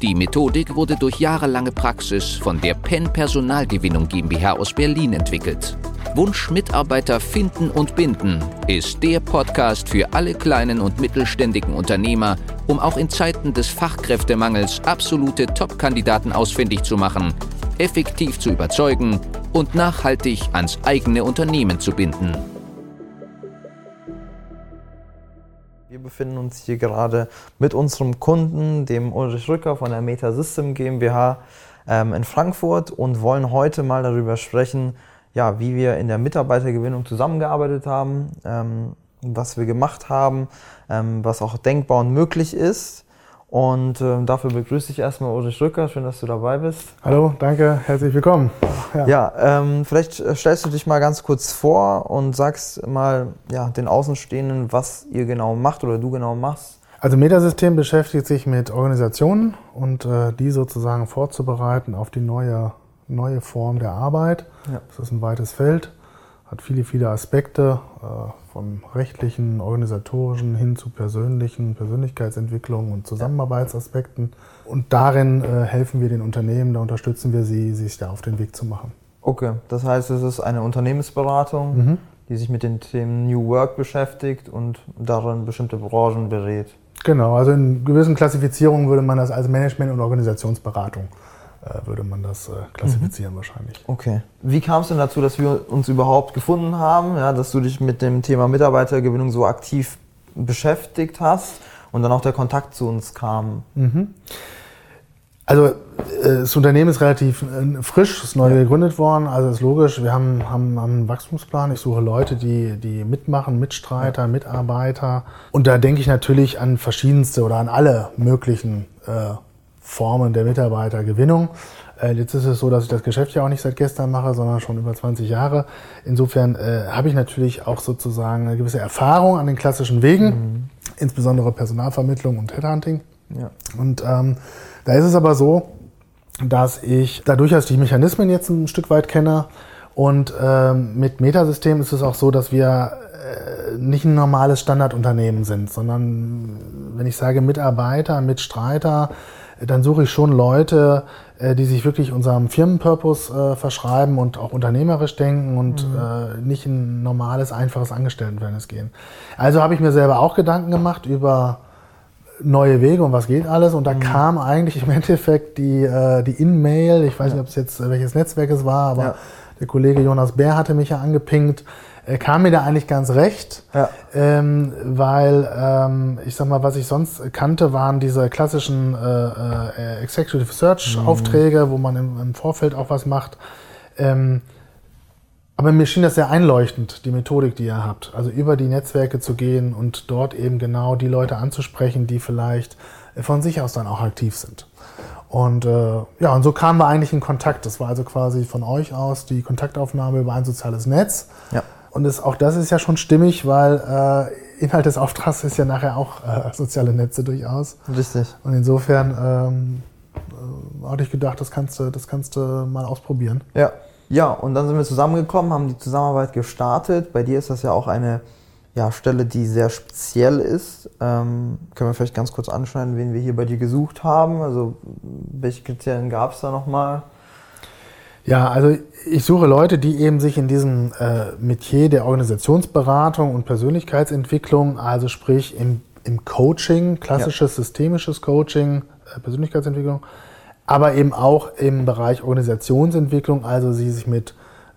Die Methodik wurde durch jahrelange Praxis von der PEN Personalgewinnung GmbH aus Berlin entwickelt. Wunsch Mitarbeiter finden und binden ist der Podcast für alle kleinen und mittelständigen Unternehmer, um auch in Zeiten des Fachkräftemangels absolute Top-Kandidaten ausfindig zu machen, effektiv zu überzeugen und nachhaltig ans eigene Unternehmen zu binden. Wir befinden uns hier gerade mit unserem Kunden, dem Ulrich Rücker von der Meta System GmbH ähm, in Frankfurt und wollen heute mal darüber sprechen, ja, wie wir in der Mitarbeitergewinnung zusammengearbeitet haben, ähm, was wir gemacht haben, ähm, was auch denkbar und möglich ist. Und äh, dafür begrüße ich erstmal Ulrich Rücker. Schön, dass du dabei bist. Hallo, danke, herzlich willkommen. Ja, ja ähm, vielleicht äh, stellst du dich mal ganz kurz vor und sagst mal ja, den Außenstehenden, was ihr genau macht oder du genau machst. Also Metasystem beschäftigt sich mit Organisationen und äh, die sozusagen vorzubereiten auf die neue, neue Form der Arbeit. Ja. Das ist ein weites Feld, hat viele, viele Aspekte. Äh, von rechtlichen, organisatorischen hin zu persönlichen Persönlichkeitsentwicklung und Zusammenarbeitsaspekten. Und darin äh, helfen wir den Unternehmen, da unterstützen wir sie, sich da auf den Weg zu machen. Okay, das heißt, es ist eine Unternehmensberatung, mhm. die sich mit den Themen New Work beschäftigt und darin bestimmte Branchen berät. Genau, also in gewissen Klassifizierungen würde man das als Management- und Organisationsberatung würde man das äh, klassifizieren mhm. wahrscheinlich. Okay. Wie kam es denn dazu, dass wir uns überhaupt gefunden haben, ja, dass du dich mit dem Thema Mitarbeitergewinnung so aktiv beschäftigt hast und dann auch der Kontakt zu uns kam? Mhm. Also äh, das Unternehmen ist relativ frisch, ist neu ja. gegründet worden, also ist logisch, wir haben, haben, haben, einen Wachstumsplan. Ich suche Leute, die, die mitmachen, Mitstreiter, ja. Mitarbeiter. Und da denke ich natürlich an verschiedenste oder an alle möglichen äh, Formen der Mitarbeitergewinnung. Äh, jetzt ist es so, dass ich das Geschäft ja auch nicht seit gestern mache, sondern schon über 20 Jahre. Insofern äh, habe ich natürlich auch sozusagen eine gewisse Erfahrung an den klassischen Wegen, mhm. insbesondere Personalvermittlung und Headhunting. Ja. Und ähm, da ist es aber so, dass ich dadurch, dass ich die Mechanismen jetzt ein Stück weit kenne und ähm, mit Metasystem ist es auch so, dass wir äh, nicht ein normales Standardunternehmen sind, sondern wenn ich sage Mitarbeiter, Mitstreiter, dann suche ich schon Leute, äh, die sich wirklich unserem Firmenpurpose äh, verschreiben und auch unternehmerisch denken und mhm. äh, nicht ein normales, einfaches Angestelltenverhältnis gehen. Also habe ich mir selber auch Gedanken gemacht über neue Wege und was geht alles. Und da mhm. kam eigentlich im Endeffekt die, äh, die In-Mail, ich weiß ja. nicht, ob es jetzt äh, welches Netzwerk es war, aber ja. der Kollege Jonas Bär hatte mich ja angepinkt kam mir da eigentlich ganz recht, ja. ähm, weil ähm, ich sag mal, was ich sonst kannte, waren diese klassischen äh, äh, Executive Search mhm. Aufträge, wo man im, im, Vorfeld auch was macht. Ähm, aber mir schien das sehr einleuchtend, die Methodik, die ihr habt. Also über die Netzwerke zu gehen und dort eben genau die Leute anzusprechen, die vielleicht von sich aus dann auch aktiv sind. Und äh, ja, und so kamen wir eigentlich in Kontakt. Das war also quasi von euch aus die Kontaktaufnahme über ein soziales Netz. Ja. Und das, auch das ist ja schon stimmig, weil äh, Inhalt des Auftrags ist ja nachher auch äh, soziale Netze durchaus. Richtig. Und insofern ähm, äh, hatte ich gedacht, das kannst, du, das kannst du mal ausprobieren. Ja. Ja, und dann sind wir zusammengekommen, haben die Zusammenarbeit gestartet. Bei dir ist das ja auch eine ja, Stelle, die sehr speziell ist. Ähm, können wir vielleicht ganz kurz anschneiden, wen wir hier bei dir gesucht haben? Also welche Kriterien gab es da nochmal? Ja, also ich suche Leute, die eben sich in diesem äh, Metier der Organisationsberatung und Persönlichkeitsentwicklung, also sprich im, im Coaching, klassisches ja. systemisches Coaching, äh, Persönlichkeitsentwicklung, aber eben auch im Bereich Organisationsentwicklung, also sie sich mit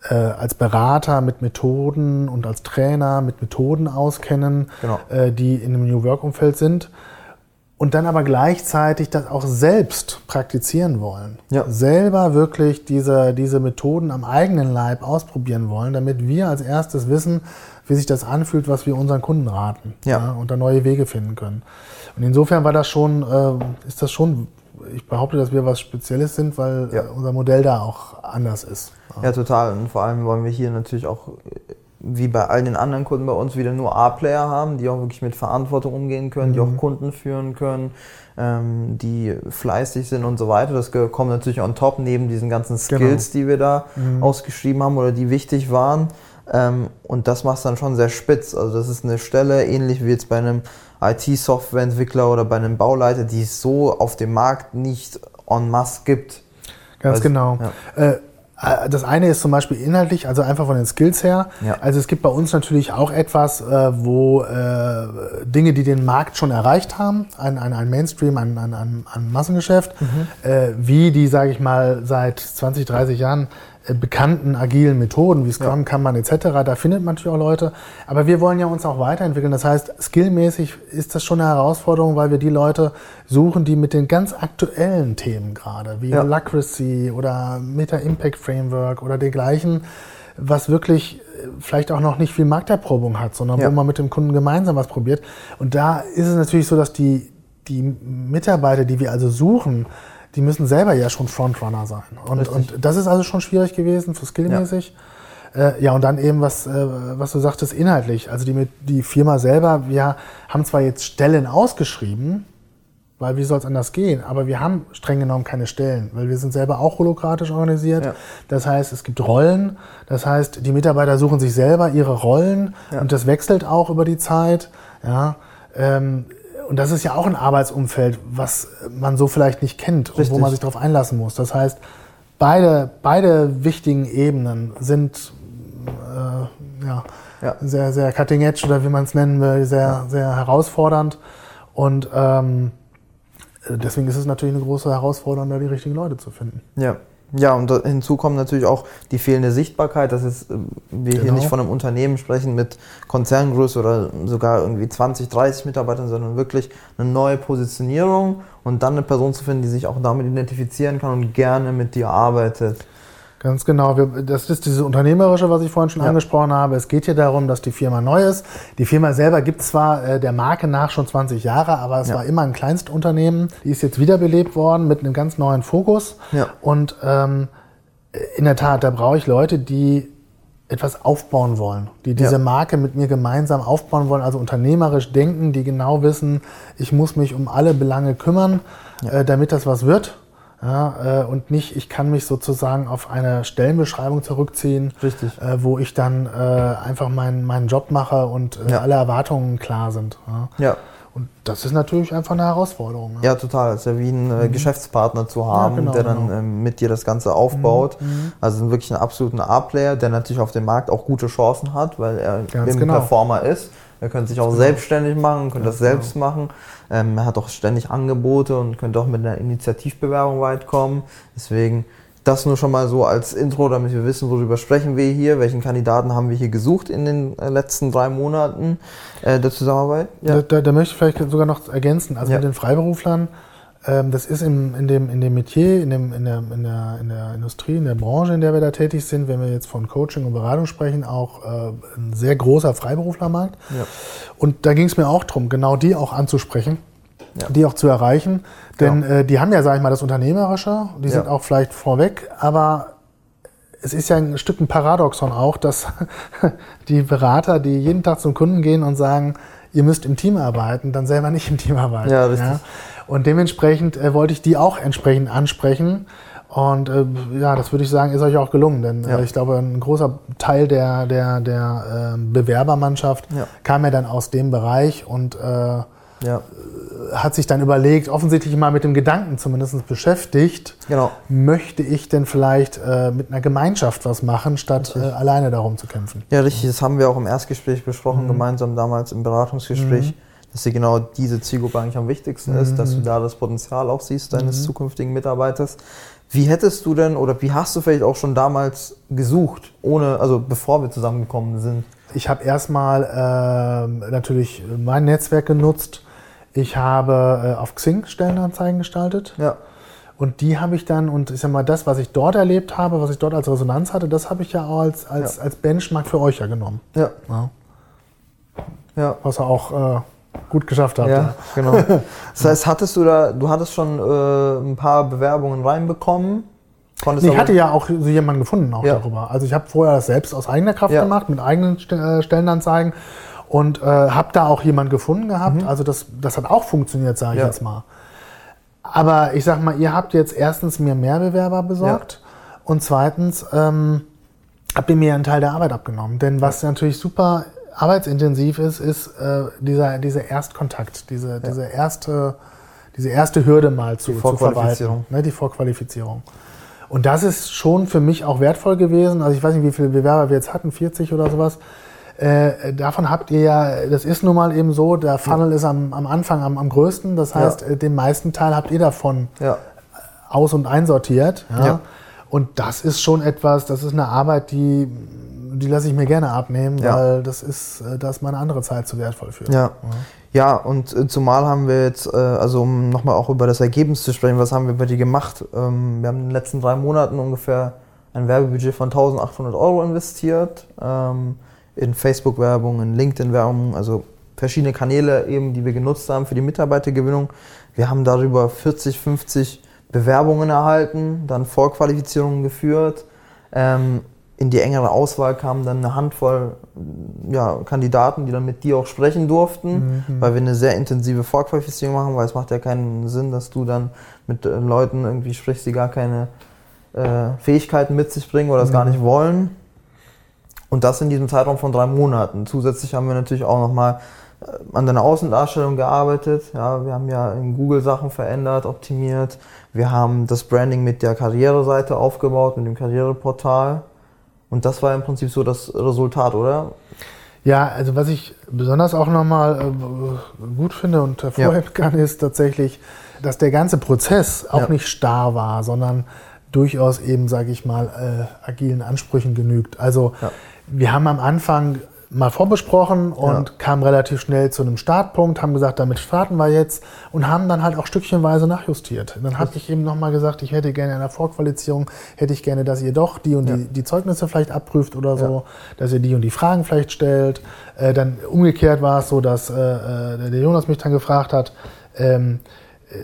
äh, als Berater mit Methoden und als Trainer mit Methoden auskennen, genau. äh, die in einem New Work-Umfeld sind und dann aber gleichzeitig das auch selbst praktizieren wollen. Ja. Selber wirklich diese, diese Methoden am eigenen Leib ausprobieren wollen, damit wir als erstes wissen, wie sich das anfühlt, was wir unseren Kunden raten ja. ja und da neue Wege finden können. Und insofern war das schon, äh, ist das schon, ich behaupte, dass wir was Spezielles sind, weil ja. unser Modell da auch anders ist. Ja, total. Und vor allem wollen wir hier natürlich auch wie bei all den anderen Kunden bei uns wieder nur A-Player haben, die auch wirklich mit Verantwortung umgehen können, die auch Kunden führen können, ähm, die fleißig sind und so weiter. Das kommt natürlich on top neben diesen ganzen Skills, die wir da ausgeschrieben haben oder die wichtig waren. Ähm, und das macht es dann schon sehr spitz. Also das ist eine Stelle, ähnlich wie jetzt bei einem IT-Softwareentwickler oder bei einem Bauleiter, die es so auf dem Markt nicht en masse gibt. Ganz Also, genau. Äh, äh, das eine ist zum Beispiel inhaltlich, also einfach von den Skills her. Ja. Also es gibt bei uns natürlich auch etwas, äh, wo äh, Dinge, die den Markt schon erreicht haben, ein, ein, ein Mainstream, ein, ein, ein, Massengeschäft, äh, wie die, sage ich mal, seit 20, 30 Jahren äh, bekannten agilen Methoden wie Scrum, Kanban etc. Da findet man natürlich auch Leute. Aber wir wollen ja uns auch weiterentwickeln. Das heißt, skillmäßig ist das schon eine Herausforderung, weil wir die Leute suchen, die mit den ganz aktuellen Themen gerade, wie Ja. Holacracy oder Meta Impact Framework oder dergleichen, was wirklich äh, vielleicht auch noch nicht viel Markterprobung hat, sondern Ja. wo man mit dem Kunden gemeinsam was probiert. Und da ist es natürlich so, dass die, die Mitarbeiter, die wir also suchen, die müssen selber ja schon Frontrunner sein. Und, und das ist also schon schwierig gewesen, für skillmäßig. Ja. Äh, ja, und dann eben, was, äh, was du sagtest, inhaltlich. Also die, mit- die Firma selber, wir haben zwar jetzt Stellen ausgeschrieben, weil wie soll es anders gehen? Aber wir haben streng genommen keine Stellen, weil wir sind selber auch holokratisch organisiert. Ja. Das heißt, es gibt Rollen. Das heißt, die Mitarbeiter suchen sich selber ihre Rollen Ja. und das wechselt auch über die Zeit. Ja, ähm, und das ist ja auch ein Arbeitsumfeld, was man so vielleicht nicht kennt und wo Richtig. man sich darauf einlassen muss. Das heißt, beide, beide wichtigen Ebenen sind äh, ja, Ja. sehr, sehr cutting edge oder wie man es nennen will, sehr, sehr herausfordernd. Und ähm, deswegen ist es natürlich eine große Herausforderung, da die richtigen Leute zu finden. Ja. Ja, und da- hinzu kommt natürlich auch die fehlende Sichtbarkeit, dass jetzt, äh, wir hier Genau. nicht von einem Unternehmen sprechen mit Konzerngröße oder sogar irgendwie 20, 30 Mitarbeitern, sondern wirklich eine neue Positionierung und dann eine Person zu finden, die sich auch damit identifizieren kann und gerne mit dir arbeitet. Ganz genau. Das ist dieses Unternehmerische, was ich vorhin schon Ja. angesprochen habe. Es geht hier darum, dass die Firma neu ist. Die Firma selber gibt zwar äh, der Marke nach schon 20 Jahre, aber es Ja. war immer ein Kleinstunternehmen. Die ist jetzt wiederbelebt worden mit einem ganz neuen Fokus. Ja. Und ähm, in der Tat, da brauche ich Leute, die etwas aufbauen wollen, die diese Ja. Marke mit mir gemeinsam aufbauen wollen, also unternehmerisch denken, die genau wissen, ich muss mich um alle Belange kümmern, äh, damit das was wird. Ja, äh, und nicht, ich kann mich sozusagen auf eine Stellenbeschreibung zurückziehen, äh, wo ich dann äh, einfach meinen meinen Job mache und äh, Ja. alle Erwartungen klar sind. Ja. Ja. Und das ist natürlich einfach eine Herausforderung. Ja, total. Es ist ja wie einen äh, Geschäftspartner zu haben, genau, der dann genau. ähm, mit dir das Ganze aufbaut. Also wirklich einen absoluten A-Player, der natürlich auf dem Markt auch gute Chancen hat, weil er Ganz ein genau. Performer ist. Er könnte sich auch selbstständig machen, könnte das selbst machen. Ähm, er hat auch ständig Angebote und könnte auch mit einer Initiativbewerbung weit kommen. Deswegen das nur schon mal so als Intro, damit wir wissen, worüber sprechen wir hier, welchen Kandidaten haben wir hier gesucht in den äh, letzten drei Monaten äh, der Zusammenarbeit. Da, da, da möchte ich vielleicht sogar noch ergänzen. Also Ja. mit den Freiberuflern, das ist im, in, dem, in dem Metier, in, dem, in, der, in, der, in der Industrie, in der Branche, in der wir da tätig sind, wenn wir jetzt von Coaching und Beratung sprechen, auch äh, ein sehr großer Freiberuflermarkt. Ja. Und da ging es mir auch darum, genau die auch anzusprechen, Ja. die auch zu erreichen. Denn äh, die haben ja, sage ich mal, das Unternehmerische, die Ja. sind auch vielleicht vorweg, aber es ist ja ein Stück ein Paradoxon auch, dass die Berater, die jeden Tag zum Kunden gehen und sagen, ihr müsst im Team arbeiten, dann selber nicht im Team arbeiten. Ja, richtig. Und dementsprechend äh, wollte ich die auch entsprechend ansprechen. Und äh, ja, das würde ich sagen, ist euch auch gelungen. Denn Ja. äh, ich glaube, ein großer Teil der, der, der äh, Bewerbermannschaft Ja. kam ja dann aus dem Bereich und äh, Ja, hat sich dann überlegt, offensichtlich mal mit dem Gedanken zumindest beschäftigt, genau. möchte ich denn vielleicht äh, mit einer Gemeinschaft was machen, statt äh, alleine darum zu kämpfen. Ja, richtig. Das haben wir auch im Erstgespräch besprochen, gemeinsam damals im Beratungsgespräch, dass dir genau diese Zielgruppe eigentlich am wichtigsten ist, dass du da das Potenzial auch siehst deines zukünftigen Mitarbeiters. Wie hättest du denn oder wie hast du vielleicht auch schon damals gesucht, ohne, also bevor wir zusammengekommen sind? Ich habe erstmal ähm, natürlich mein Netzwerk genutzt. Ich habe äh, auf Xing Stellenanzeigen gestaltet. Ja, Und die habe ich dann, und ich sag mal, das, was ich dort erlebt habe, was ich dort als Resonanz hatte, das habe ich ja auch als, als, Ja. als Benchmark für euch ja genommen. ja, Ja. ja. Was ihr auch äh, gut geschafft habt. Ja, genau. Das heißt, hattest du da, du hattest schon äh, ein paar Bewerbungen reinbekommen konntest Nee, ich hatte ja auch so jemanden gefunden auch Ja. darüber. Also ich habe vorher das selbst aus eigener Kraft Ja. gemacht, mit eigenen St äh, Stellenanzeigen und äh, habe da auch jemanden gefunden gehabt. Also das, das hat auch funktioniert, sage ich Mhm. Ja. jetzt mal. Aber ich sag mal, ihr habt jetzt erstens mir mehr Bewerber besorgt und zweitens ähm, habt ihr mir einen Teil der Arbeit abgenommen. Denn was natürlich super arbeitsintensiv ist, ist äh, dieser, dieser Erstkontakt, diese, diese, erste, diese erste Hürde mal zu, zu Vorqualifizierung. verwalten. Ne, die Vorqualifizierung. Und das ist schon für mich auch wertvoll gewesen. Also ich weiß nicht, wie viele Bewerber wir jetzt hatten, 40 oder sowas. Äh, davon habt ihr ja, das ist nun mal eben so, der Funnel ist am, am Anfang am, am größten. Das heißt, Ja. äh, den meisten Teil habt ihr davon Ja, aus- und einsortiert. Ja? Ja. Und das ist schon etwas, das ist eine Arbeit, die, die lasse ich mir gerne abnehmen, Ja. weil das ist, äh, da ist meine andere Zeit zu wertvoll für. ja. Ja, und äh, zumal haben wir jetzt, äh, also um nochmal auch über das Ergebnis zu sprechen, was haben wir bei dir gemacht? Ähm, wir haben in den letzten drei Monaten ungefähr ein Werbebudget von 1800 Euro investiert. Ähm, in Facebook-Werbung, in LinkedIn-Werbung, also verschiedene Kanäle eben, die wir genutzt haben für die Mitarbeitergewinnung. Wir haben darüber 40, 50 Bewerbungen erhalten, dann Vorqualifizierungen geführt. Ähm, in die engere Auswahl kamen dann eine Handvoll ja, Kandidaten, die dann mit dir auch sprechen durften, weil wir eine sehr intensive Vorqualifizierung machen, weil es macht ja keinen Sinn, dass du dann mit äh, Leuten irgendwie sprichst, die gar keine äh, Fähigkeiten mit sich bringen oder das gar nicht wollen. Und das in diesem Zeitraum von drei Monaten. Zusätzlich haben wir natürlich auch nochmal äh, an deiner Außendarstellung gearbeitet. Ja, wir haben ja in Google Sachen verändert, optimiert. Wir haben das Branding mit der Karriereseite aufgebaut, mit dem Karriereportal. Und das war im Prinzip so das Resultat, oder? Ja, also was ich besonders auch nochmal äh, gut finde und hervorheben kann, ist tatsächlich, dass der ganze Prozess auch Ja. nicht starr war, sondern durchaus eben, sage ich mal, äh, agilen Ansprüchen genügt. Also Ja. wir haben am Anfang mal vorbesprochen und Ja. kamen relativ schnell zu einem Startpunkt, haben gesagt, damit starten wir jetzt und haben dann halt auch stückchenweise nachjustiert. Dann habe ich eben nochmal gesagt, ich hätte gerne in der Vorqualifizierung, hätte ich gerne, dass ihr doch die und Ja. die, die Zeugnisse vielleicht abprüft oder so, dass ihr die und die Fragen vielleicht stellt. Äh, dann umgekehrt war es so, dass äh, äh, der Jonas mich dann gefragt hat, ähm, äh,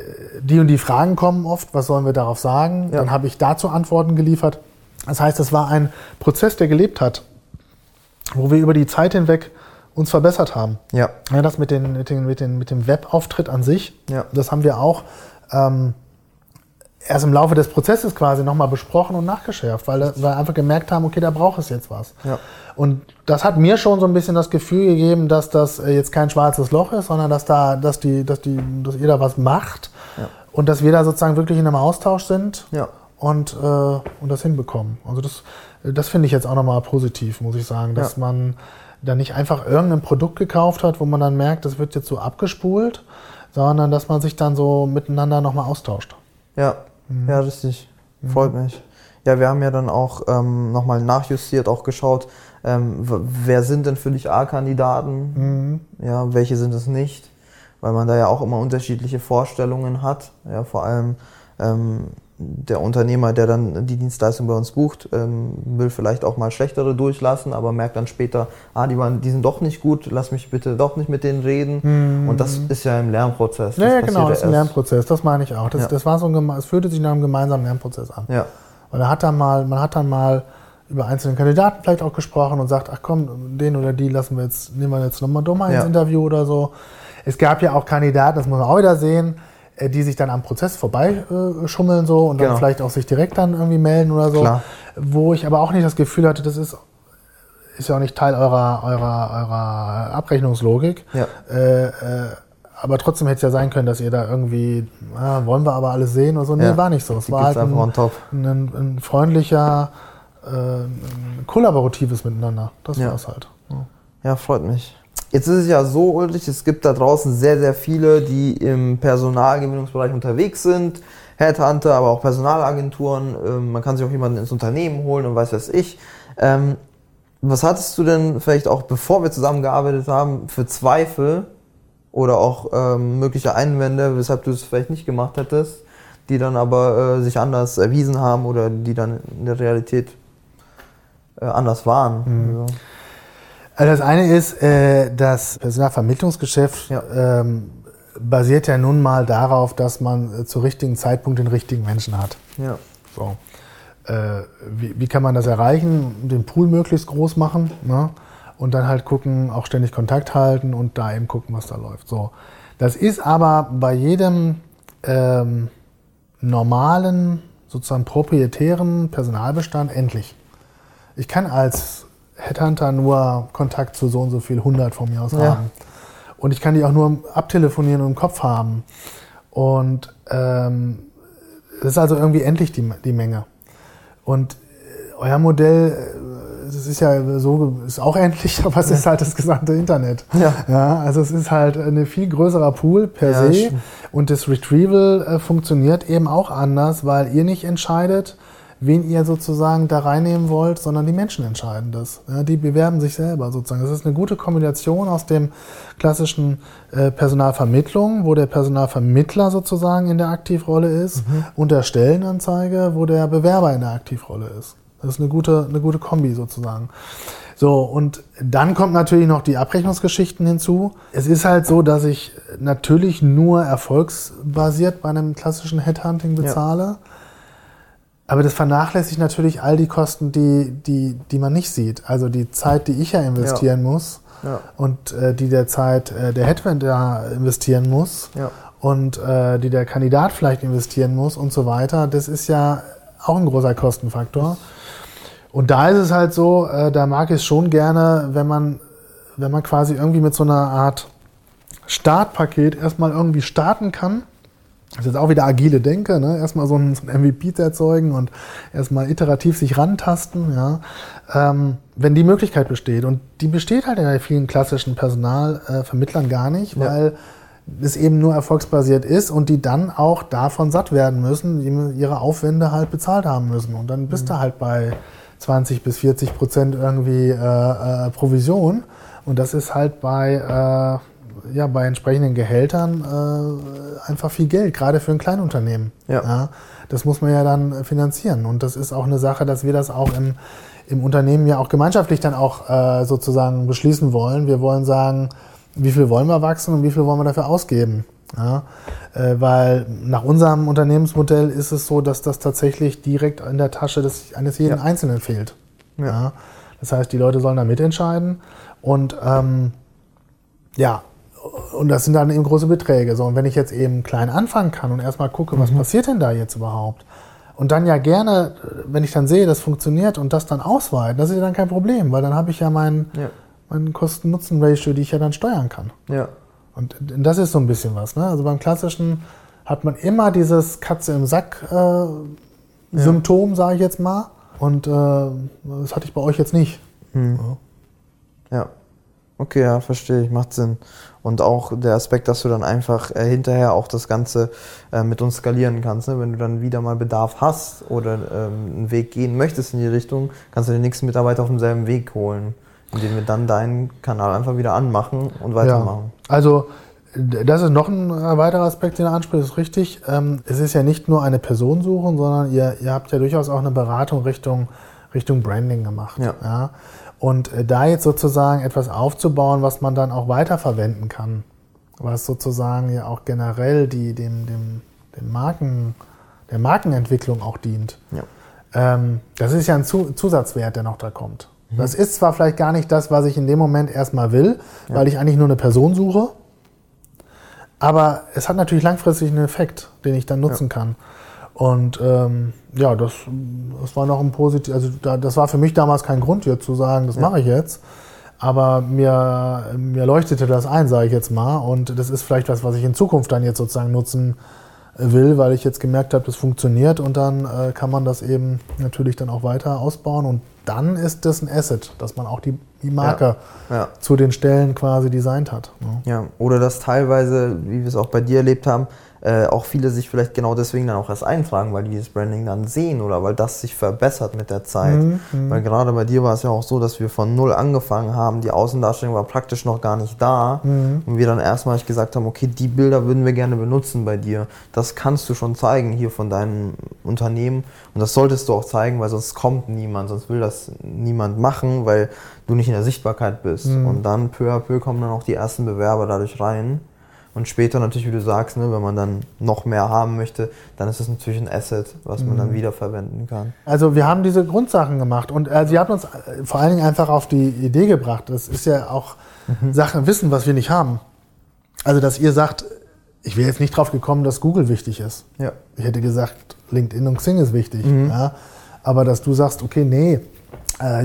die und die Fragen kommen oft, was sollen wir darauf sagen? Ja. Dann habe ich dazu Antworten geliefert. Das heißt, es war ein Prozess, der gelebt hat, wo wir über die Zeit hinweg uns verbessert haben. Ja. Ja, das mit, den, mit, den, mit, den, mit dem Webauftritt an sich, Ja. das haben wir auch ähm, erst im Laufe des Prozesses quasi nochmal besprochen und nachgeschärft, weil wir einfach gemerkt haben, okay, da braucht es jetzt was. Ja. Und das hat mir schon so ein bisschen das Gefühl gegeben, dass das äh, jetzt kein schwarzes Loch ist, sondern dass da, dass die, dass die, dass ihr da was macht Ja. und dass wir da sozusagen wirklich in einem Austausch sind Ja. und, äh, und das hinbekommen. Also das, das finde ich jetzt auch nochmal positiv, muss ich sagen, dass Ja. man da nicht einfach irgendein Produkt gekauft hat, wo man dann merkt, das wird jetzt so abgespult, sondern dass man sich dann so miteinander nochmal austauscht. Ja, Mhm. ja, richtig. Freut mich. Ja, wir haben ja dann auch ähm, nochmal nachjustiert, auch geschaut, ähm, wer sind denn für dich A-Kandidaten? Mhm. Ja, welche sind es nicht? Weil man da ja auch immer unterschiedliche Vorstellungen hat. Ja, vor allem ähm, der Unternehmer, der dann die Dienstleistung bei uns bucht, ähm, will vielleicht auch mal schlechtere durchlassen, aber merkt dann später, ah, die, waren, die sind doch nicht gut, lass mich bitte doch nicht mit denen reden. Und das ist ja im Lernprozess. Mhm. Ja, ja passiert genau, das ist ein erst- Lernprozess, das meine ich auch. Das, Ja. das war so ein, es fühlte sich nach einem gemeinsamen Lernprozess an. Ja, Weil er hat dann mal, man hat dann mal über einzelne Kandidaten vielleicht auch gesprochen und sagt, ach komm, den oder die lassen wir jetzt, nehmen wir jetzt nochmal dumm mal ins Ja. Interview oder so. Es gab ja auch Kandidaten, das muss man auch wieder sehen, die sich dann am Prozess vorbeischummeln schummeln so und dann Genau. vielleicht auch sich direkt dann irgendwie melden oder so. Klar. Wo ich aber auch nicht das Gefühl hatte, das ist, ist ja auch nicht Teil eurer, eurer, eurer Abrechnungslogik. Ja. Äh, äh, aber trotzdem hätte es ja sein können, dass ihr da irgendwie, ah, wollen wir aber alles sehen oder so. Nee, Ja. war nicht so. Es Die war halt ein, ein, ein freundlicher, äh, ein kollaboratives Miteinander. Das Ja. war es halt. Ja. Ja, freut mich. Jetzt ist es ja so, Ulrich, es gibt da draußen sehr, sehr viele, die im Personalgewinnungsbereich unterwegs sind. Headhunter, aber auch Personalagenturen. Ähm, man kann sich auch jemanden ins Unternehmen holen und weiß was ich. Ähm, was hattest du denn vielleicht auch, bevor wir zusammengearbeitet haben, für Zweifel oder auch ähm, mögliche Einwände, weshalb du es vielleicht nicht gemacht hättest, die dann aber äh, sich anders erwiesen haben oder die dann in der Realität äh, anders waren? Also, Also das eine ist, äh, das Personalvermittlungsgeschäft Ja. ähm, basiert ja nun mal darauf, dass man äh, zu richtigen Zeitpunkt den richtigen Menschen hat. ja. So. äh, wie, wie, kann man das erreichen, den Pool möglichst groß machen ne? und dann halt gucken, auch ständig Kontakt halten und da eben gucken, was da läuft. So. Das ist aber bei jedem ähm, normalen, sozusagen proprietären Personalbestand endlich. Ich kann als Headhunter nur Kontakt zu so und so viel 100 von mir aus ja. haben. Und ich kann die auch nur abtelefonieren und im Kopf haben. Und ähm, das ist also irgendwie endlich die, die Menge. Und äh, euer Modell, äh, das ist ja so, ist auch endlich, aber es ja. ist halt das gesamte Internet. Ja. ja. Also es ist halt ein viel größerer Pool per ja, se. Und das Retrieval äh, funktioniert eben auch anders, weil ihr nicht entscheidet, wen ihr sozusagen da reinnehmen wollt, sondern die Menschen entscheiden das. Ja, die bewerben sich selber sozusagen. Das ist eine gute Kombination aus dem klassischen äh, Personalvermittlung, wo der Personalvermittler sozusagen in der Aktivrolle ist, mhm. und der Stellenanzeige, wo der Bewerber in der Aktivrolle ist. Das ist eine gute, eine gute Kombi sozusagen. So, und dann kommt natürlich noch die Abrechnungsgeschichten hinzu. Es ist halt so, dass ich natürlich nur erfolgsbasiert bei einem klassischen Headhunting bezahle. Ja. Aber das vernachlässigt natürlich all die Kosten, die, die, die man nicht sieht. Also die Zeit, die ich ja investieren ja. muss ja. und äh, die der Zeit äh, der Headhunter investieren muss ja. und äh, die der Kandidat vielleicht investieren muss und so weiter. Das ist ja auch ein großer Kostenfaktor. Und da ist es halt so, äh, da mag ich es schon gerne, wenn man, wenn man quasi irgendwie mit so einer Art Startpaket erstmal irgendwie starten kann das ist jetzt auch wieder agile Denke, ne? erstmal so ein, so ein MVP zu erzeugen und erstmal iterativ sich rantasten, ja? Ähm, wenn die Möglichkeit besteht. Und die besteht halt in vielen klassischen Personalvermittlern gar nicht, ja. weil es eben nur erfolgsbasiert ist und die dann auch davon satt werden müssen, die ihre Aufwände halt bezahlt haben müssen. Und dann bist mhm. du halt bei 20 bis 40 Prozent irgendwie äh, äh, Provision. Und das ist halt bei äh, ja, bei entsprechenden Gehältern äh, einfach viel Geld, gerade für ein Kleinunternehmen. Ja. ja. Das muss man ja dann finanzieren. Und das ist auch eine Sache, dass wir das auch im, im Unternehmen ja auch gemeinschaftlich dann auch äh, sozusagen beschließen wollen. Wir wollen sagen, wie viel wollen wir wachsen und wie viel wollen wir dafür ausgeben. Ja, äh, weil nach unserem Unternehmensmodell ist es so, dass das tatsächlich direkt in der Tasche des, eines jeden ja. Einzelnen fehlt. Ja. ja. Das heißt, die Leute sollen da mitentscheiden. Und ähm, ja, und das sind dann eben große Beträge. So, und wenn ich jetzt eben klein anfangen kann und erstmal gucke, was mhm. passiert denn da jetzt überhaupt? Und dann ja gerne, wenn ich dann sehe, das funktioniert und das dann ausweiten, das ist ja dann kein Problem, weil dann habe ich ja meinen ja. mein Kosten-Nutzen-Ratio, die ich ja dann steuern kann. Ja. Und das ist so ein bisschen was. Ne? Also beim klassischen hat man immer dieses Katze im Sack-Symptom, äh, ja. sage ich jetzt mal. Und äh, das hatte ich bei euch jetzt nicht. Mhm. Ja. ja. Okay, ja, verstehe ich, macht Sinn. Und auch der Aspekt, dass du dann einfach äh, hinterher auch das Ganze äh, mit uns skalieren kannst. Ne? Wenn du dann wieder mal Bedarf hast oder ähm, einen Weg gehen möchtest in die Richtung, kannst du den nächsten Mitarbeiter auf demselben Weg holen, indem wir dann deinen Kanal einfach wieder anmachen und weitermachen. Ja, also das ist noch ein äh, weiterer Aspekt, den er anspricht, ist richtig. Ähm, es ist ja nicht nur eine Personensuche, sondern ihr, ihr habt ja durchaus auch eine Beratung Richtung, Richtung Branding gemacht. Ja. ja? Und äh, da jetzt sozusagen etwas aufzubauen, was man dann auch weiterverwenden kann, was sozusagen ja auch generell die, dem, dem, dem Marken, der Markenentwicklung auch dient. Ja. Ähm, das ist ja ein Zusatzwert, der noch da kommt. Mhm. Das ist zwar vielleicht gar nicht das, was ich in dem Moment erstmal will, ja. weil ich eigentlich nur eine Person suche, aber es hat natürlich langfristig einen Effekt, den ich dann nutzen ja. kann. Und ähm, ja, das, das war noch ein positiv, also da, das war für mich damals kein Grund jetzt zu sagen, das ja. mache ich jetzt. Aber mir, mir leuchtete das ein, sage ich jetzt mal. Und das ist vielleicht was, was ich in Zukunft dann jetzt sozusagen nutzen will, weil ich jetzt gemerkt habe, das funktioniert und dann äh, kann man das eben natürlich dann auch weiter ausbauen und dann ist das ein Asset, dass man auch die, die Marke ja, ja. zu den Stellen quasi designt hat. Ne? Ja, oder das teilweise, wie wir es auch bei dir erlebt haben, äh, auch viele sich vielleicht genau deswegen dann auch erst eintragen, weil die dieses Branding dann sehen oder weil das sich verbessert mit der Zeit. Mhm, mhm, weil gerade bei dir war es ja auch so, dass wir von null angefangen haben, die Außendarstellung war praktisch noch gar nicht da mhm. und wir dann erstmalig gesagt haben, okay, die Bilder würden wir gerne benutzen bei dir. Das kannst du schon zeigen hier von deinem Unternehmen und das solltest du auch zeigen, weil sonst kommt niemand, sonst will das niemand machen, weil du nicht in der Sichtbarkeit bist. Mhm. Und dann peu à peu kommen dann auch die ersten Bewerber dadurch rein. Und später natürlich, wie du sagst, ne, wenn man dann noch mehr haben möchte, dann ist es natürlich ein Asset, was man mhm. dann wiederverwenden kann. Also wir haben diese Grundsachen gemacht und äh, sie haben uns äh, vor allen Dingen einfach auf die Idee gebracht. Das ist ja auch mhm. Sachen, Wissen, was wir nicht haben. Also dass ihr sagt, ich wäre jetzt nicht drauf gekommen, dass Google wichtig ist. Ja. Ich hätte gesagt, LinkedIn und Xing ist wichtig. Mhm. Ja. Aber dass du sagst, okay, nee,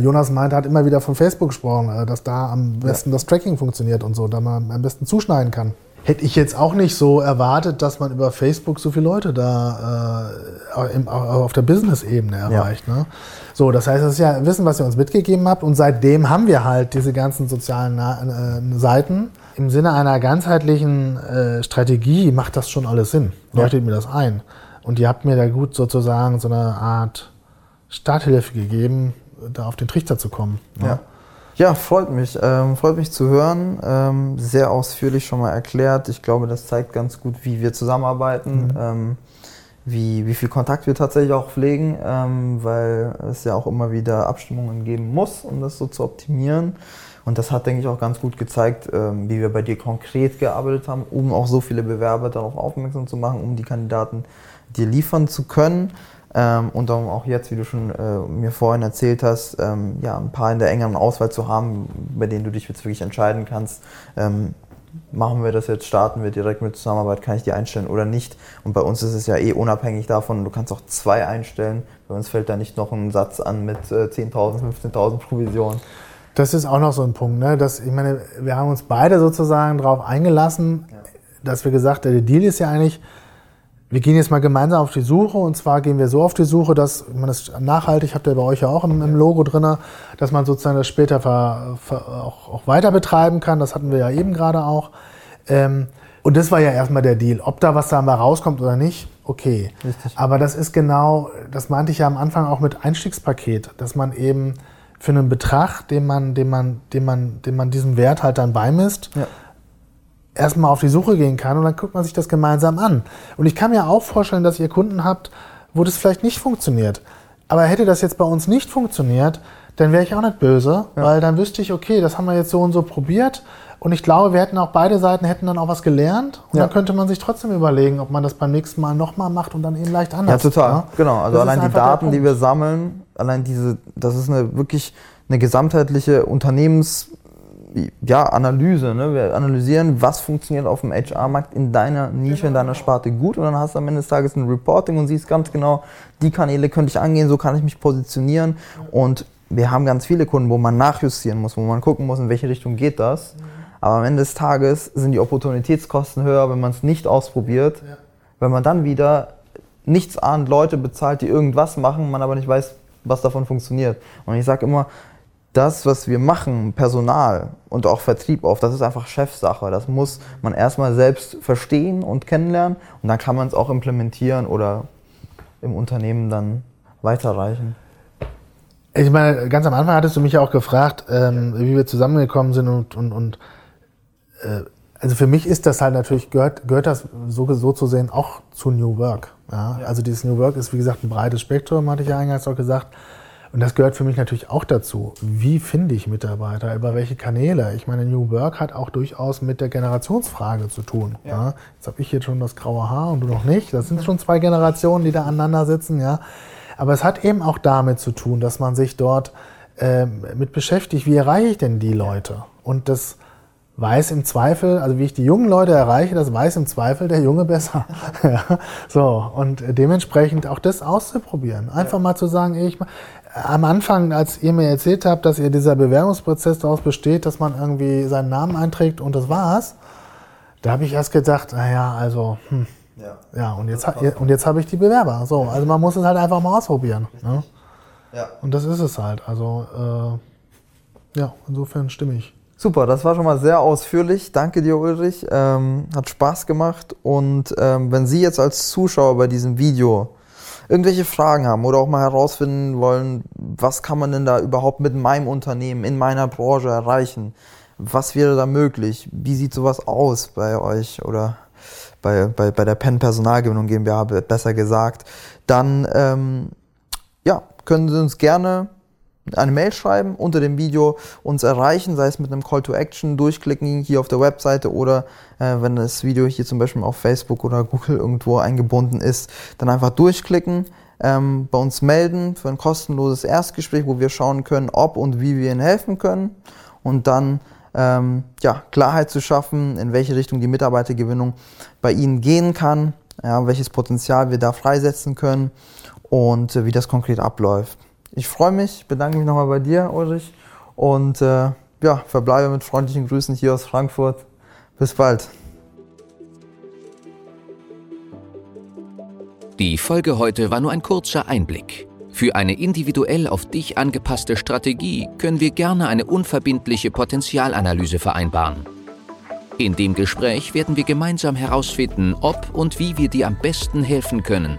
Jonas meinte, hat immer wieder von Facebook gesprochen, äh, dass da am besten ja. das Tracking funktioniert und so, da man am besten zuschneiden kann. Hätte ich jetzt auch nicht so erwartet, dass man über Facebook so viele Leute da äh, im, auf der Business-Ebene erreicht. Ja. Ne? So, das heißt, das ist ja Wissen, was ihr uns mitgegeben habt. Und seitdem haben wir halt diese ganzen sozialen äh, Seiten. Im Sinne einer ganzheitlichen äh, Strategie macht das schon alles Sinn. Leuchtet ja. mir das ein. Und ihr habt mir da gut sozusagen so eine Art Starthilfe gegeben, da auf den Trichter zu kommen. Ne? Ja. Ja, freut mich. Ähm, freut mich zu hören. Ähm, sehr ausführlich schon mal erklärt. Ich glaube, das zeigt ganz gut, wie wir zusammenarbeiten, mhm. ähm, wie, wie viel Kontakt wir tatsächlich auch pflegen, ähm, weil es ja auch immer wieder Abstimmungen geben muss, um das so zu optimieren. Und das hat, denke ich, auch ganz gut gezeigt, ähm, wie wir bei dir konkret gearbeitet haben, um auch so viele Bewerber darauf aufmerksam zu machen, um die Kandidaten dir liefern zu können. Ähm, und um auch jetzt, wie du schon äh, mir vorhin erzählt hast, ähm, ja, ein paar in der engeren Auswahl zu haben, bei denen du dich jetzt wirklich entscheiden kannst, ähm, machen wir das jetzt, starten wir direkt mit Zusammenarbeit, kann ich die einstellen oder nicht. Und bei uns ist es ja eh unabhängig davon, du kannst auch zwei einstellen. Bei uns fällt da nicht noch ein Satz an mit äh, 10.000, 15.000 Provisionen. Das ist auch noch so ein Punkt. Ne? Dass, ich meine, wir haben uns beide sozusagen darauf eingelassen, ja. dass wir gesagt haben, der Deal ist ja eigentlich, wir gehen jetzt mal gemeinsam auf die Suche und zwar gehen wir so auf die Suche, dass man das nachhaltig, habt ihr bei euch ja auch im, im Logo drin, dass man sozusagen das später ver, ver, auch, auch, weiter betreiben kann. Das hatten wir ja eben gerade auch. Ähm, und das war ja erstmal der Deal. Ob da was da mal rauskommt oder nicht, okay. Richtig. Aber das ist genau, das meinte ich ja am Anfang auch mit Einstiegspaket, dass man eben für einen Betrag, den man, den man, den man, den man diesem Wert halt dann beimisst, ja erstmal auf die Suche gehen kann und dann guckt man sich das gemeinsam an. Und ich kann mir auch vorstellen, dass ihr Kunden habt, wo das vielleicht nicht funktioniert. Aber hätte das jetzt bei uns nicht funktioniert, dann wäre ich auch nicht böse, ja. weil dann wüsste ich, okay, das haben wir jetzt so und so probiert. Und ich glaube, wir hätten auch beide Seiten hätten dann auch was gelernt. Und ja. dann könnte man sich trotzdem überlegen, ob man das beim nächsten Mal nochmal macht und dann eben leicht anders. Ja, total. Ja? Genau. Also das allein die Daten, die wir sammeln, allein diese, das ist eine wirklich eine gesamtheitliche Unternehmens- ja, Analyse. Ne? Wir analysieren, was funktioniert auf dem HR-Markt in deiner Nische, in deiner Sparte gut und dann hast du am Ende des Tages ein Reporting und siehst ganz genau, die Kanäle könnte ich angehen, so kann ich mich positionieren und wir haben ganz viele Kunden, wo man nachjustieren muss, wo man gucken muss, in welche Richtung geht das. Aber am Ende des Tages sind die Opportunitätskosten höher, wenn man es nicht ausprobiert. Wenn man dann wieder nichts ahnt, Leute bezahlt, die irgendwas machen, man aber nicht weiß, was davon funktioniert. Und ich sage immer, das, was wir machen, Personal und auch Vertrieb auf, das ist einfach Chefsache. Das muss man erstmal selbst verstehen und kennenlernen und dann kann man es auch implementieren oder im Unternehmen dann weiterreichen. Ich meine, ganz am Anfang hattest du mich ja auch gefragt, ähm, wie wir zusammengekommen sind und, und, und äh, also für mich ist das halt natürlich, gehört, gehört das so, so zu sehen auch zu New Work. Ja? Also dieses New Work ist, wie gesagt, ein breites Spektrum, hatte ich ja eingangs auch gesagt. Und das gehört für mich natürlich auch dazu. Wie finde ich Mitarbeiter? Über welche Kanäle? Ich meine, New Work hat auch durchaus mit der Generationsfrage zu tun. Ja. Ja. Jetzt habe ich jetzt schon das graue Haar und du noch nicht. Das sind schon zwei Generationen, die da aneinander sitzen. Ja. Aber es hat eben auch damit zu tun, dass man sich dort äh, mit beschäftigt. Wie erreiche ich denn die Leute? Und das weiß im Zweifel, also wie ich die jungen Leute erreiche, das weiß im Zweifel der Junge besser. ja, so, und dementsprechend auch das auszuprobieren. Einfach ja. mal zu sagen, ich, am Anfang, als ihr mir erzählt habt, dass ihr dieser Bewerbungsprozess daraus besteht, dass man irgendwie seinen Namen einträgt und das war's, da habe ich erst gedacht, naja, also, hm. ja. ja, und jetzt, und jetzt habe ich die Bewerber. So, also man muss es halt einfach mal ausprobieren. Ne? Ja. Und das ist es halt. Also, äh, ja, insofern stimme ich. Super, das war schon mal sehr ausführlich. Danke dir, Ulrich. Ähm, hat Spaß gemacht. Und ähm, wenn Sie jetzt als Zuschauer bei diesem Video irgendwelche Fragen haben oder auch mal herausfinden wollen, was kann man denn da überhaupt mit meinem Unternehmen, in meiner Branche erreichen? Was wäre da möglich? Wie sieht sowas aus bei euch oder bei, bei, bei der Penn Personalgewinnung GmbH besser gesagt? Dann ähm, ja, können Sie uns gerne eine Mail schreiben, unter dem Video uns erreichen, sei es mit einem Call to Action, durchklicken hier auf der Webseite oder äh, wenn das Video hier zum Beispiel auf Facebook oder Google irgendwo eingebunden ist, dann einfach durchklicken, ähm, bei uns melden für ein kostenloses Erstgespräch, wo wir schauen können, ob und wie wir Ihnen helfen können und dann ähm, ja, Klarheit zu schaffen, in welche Richtung die Mitarbeitergewinnung bei Ihnen gehen kann, ja, welches Potenzial wir da freisetzen können und äh, wie das konkret abläuft. Ich freue mich, bedanke mich nochmal bei dir, Ulrich, und äh, ja, verbleibe mit freundlichen Grüßen hier aus Frankfurt. Bis bald. Die Folge heute war nur ein kurzer Einblick. Für eine individuell auf dich angepasste Strategie können wir gerne eine unverbindliche Potenzialanalyse vereinbaren. In dem Gespräch werden wir gemeinsam herausfinden, ob und wie wir dir am besten helfen können,